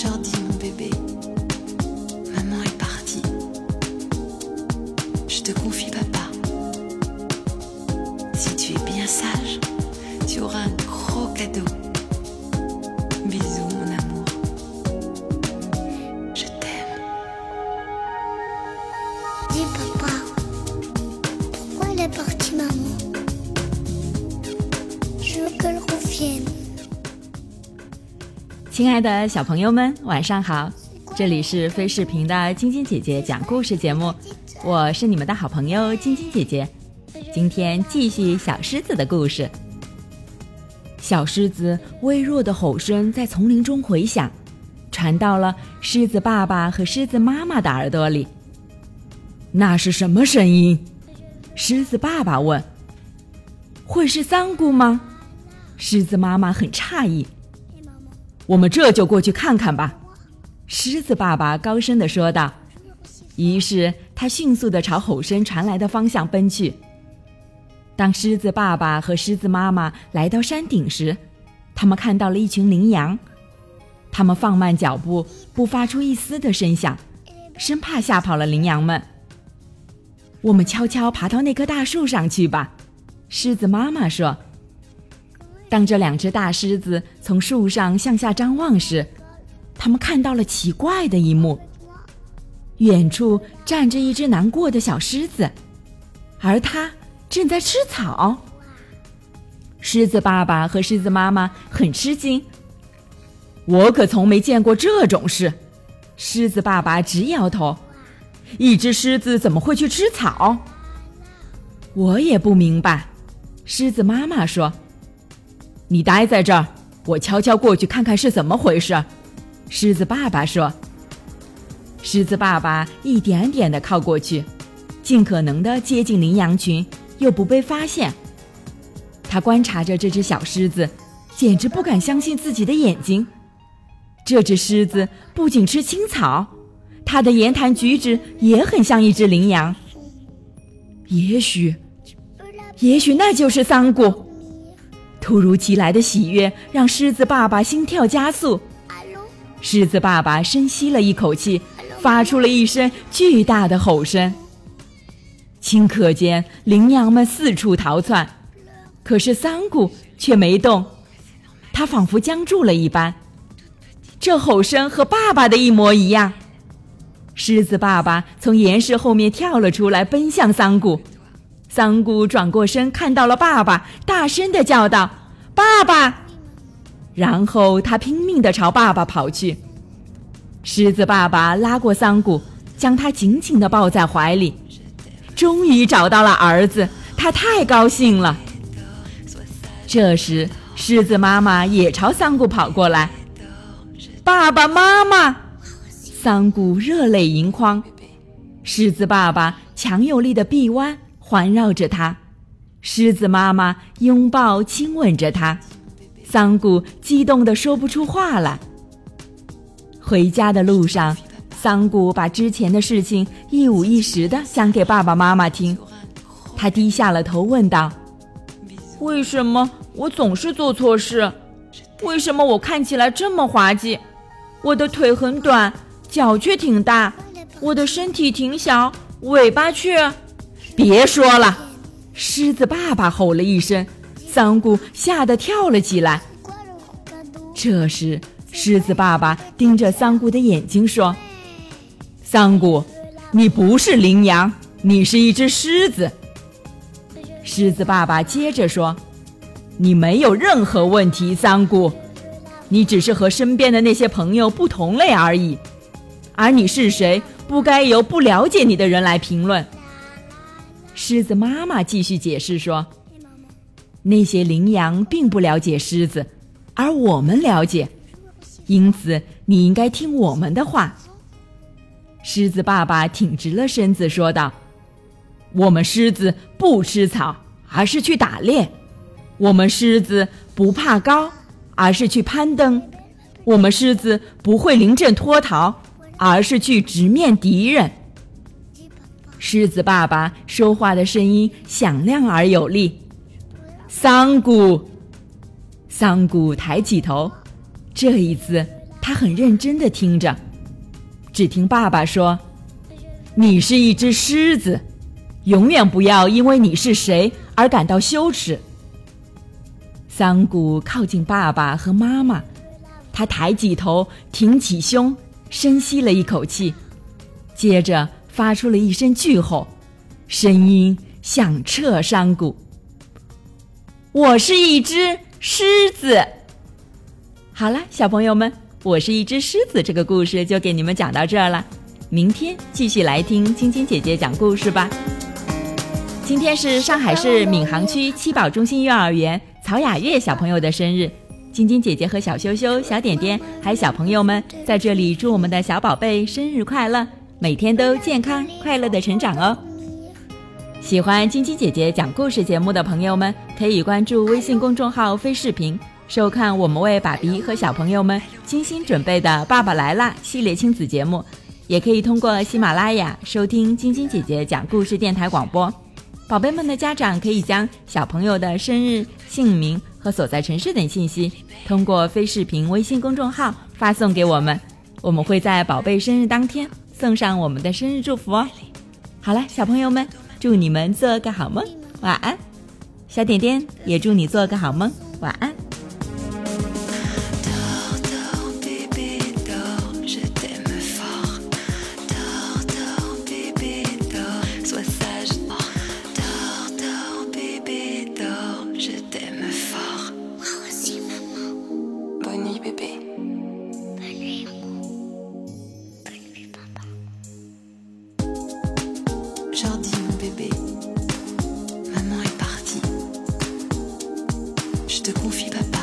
Jardin. 亲爱的小朋友们，晚上好！这里是飞视频的晶晶姐姐讲故事节目，我是你们的好朋友晶晶姐姐。今天继续小狮子的故事。小狮子微弱的吼声在丛林中回响，传到了狮子爸爸和狮子妈妈的耳朵里。那是什么声音？狮子爸爸问。会是三姑吗？狮子妈妈很诧异。我们这就过去看看吧，狮子爸爸高声地说道。于是他迅速地朝吼声传来的方向奔去。当狮子爸爸和狮子妈妈来到山顶时，他们看到了一群羚羊。他们放慢脚步，不发出一丝的声响，生怕吓跑了羚羊们。我们悄悄爬到那棵大树上去吧，狮子妈妈说。当这两只大狮子从树上向下张望时，他们看到了奇怪的一幕：远处站着一只难过的小狮子，而它正在吃草。狮子爸爸和狮子妈妈很吃惊，我可从没见过这种事。狮子爸爸直摇头：“一只狮子怎么会去吃草？”我也不明白。狮子妈妈说。你待在这儿，我悄悄过去看看是怎么回事。”狮子爸爸说。狮子爸爸一点点的靠过去，尽可能的接近羚羊群，又不被发现。他观察着这只小狮子，简直不敢相信自己的眼睛。这只狮子不仅吃青草，它的言谈举止也很像一只羚羊。也许，也许那就是桑古。突如其来的喜悦让狮子爸爸心跳加速。狮子爸爸深吸了一口气，发出了一声巨大的吼声。顷刻间，羚羊们四处逃窜，可是桑古却没动，他仿佛僵住了一般。这吼声和爸爸的一模一样。狮子爸爸从岩石后面跳了出来，奔向桑古。桑古转过身，看到了爸爸，大声的叫道：“爸爸！”然后他拼命的朝爸爸跑去。狮子爸爸拉过桑古，将他紧紧的抱在怀里。终于找到了儿子，他太高兴了。这时，狮子妈妈也朝桑古跑过来。爸爸妈妈，桑古热泪盈眶。狮子爸爸强有力的臂弯。环绕着他，狮子妈妈拥抱亲吻着他，桑古激动的说不出话来。回家的路上，桑古把之前的事情一五一十的讲给爸爸妈妈听。他低下了头，问道：“为什么我总是做错事？为什么我看起来这么滑稽？我的腿很短，脚却挺大；我的身体挺小，尾巴却……”别说了！狮子爸爸吼了一声，桑古吓得跳了起来。这时，狮子爸爸盯着桑古的眼睛说：“桑古，你不是羚羊，你是一只狮子。”狮子爸爸接着说：“你没有任何问题，桑古，你只是和身边的那些朋友不同类而已。而你是谁，不该由不了解你的人来评论。”狮子妈妈继续解释说：“那些羚羊并不了解狮子，而我们了解，因此你应该听我们的话。”狮子爸爸挺直了身子说道：“我们狮子不吃草，而是去打猎；我们狮子不怕高，而是去攀登；我们狮子不会临阵脱逃，而是去直面敌人。”狮子爸爸说话的声音响亮而有力。桑古，桑古抬起头，这一次他很认真的听着。只听爸爸说：“你是一只狮子，永远不要因为你是谁而感到羞耻。”桑古靠近爸爸和妈妈，他抬起头，挺起胸，深吸了一口气，接着发出了一声巨吼，声音响彻山谷：“我是一只狮子！”好了，小朋友们。我是一只狮子，这个故事就给你们讲到这儿了。明天继续来听晶晶姐姐讲故事吧。今天是上海市闵行区七宝中心幼儿园曹雅月小朋友的生日，晶晶姐姐和小羞羞、小点点还有小朋友们在这里祝我们的小宝贝生日快乐，每天都健康快乐的成长哦。喜欢晶晶姐姐讲故事节目的朋友们，可以关注微信公众号“飞视频”。收看我们为爸比和小朋友们精心准备的《爸爸来啦》系列亲子节目，也可以通过喜马拉雅收听晶晶姐姐讲故事电台广播。宝贝们的家长可以将小朋友的生日、姓名和所在城市等信息通过非视频微信公众号发送给我们，我们会在宝贝生日当天送上我们的生日祝福哦。好了，小朋友们，祝你们做个好梦，晚安。小点点也祝你做个好梦，晚安。Te confie, papa.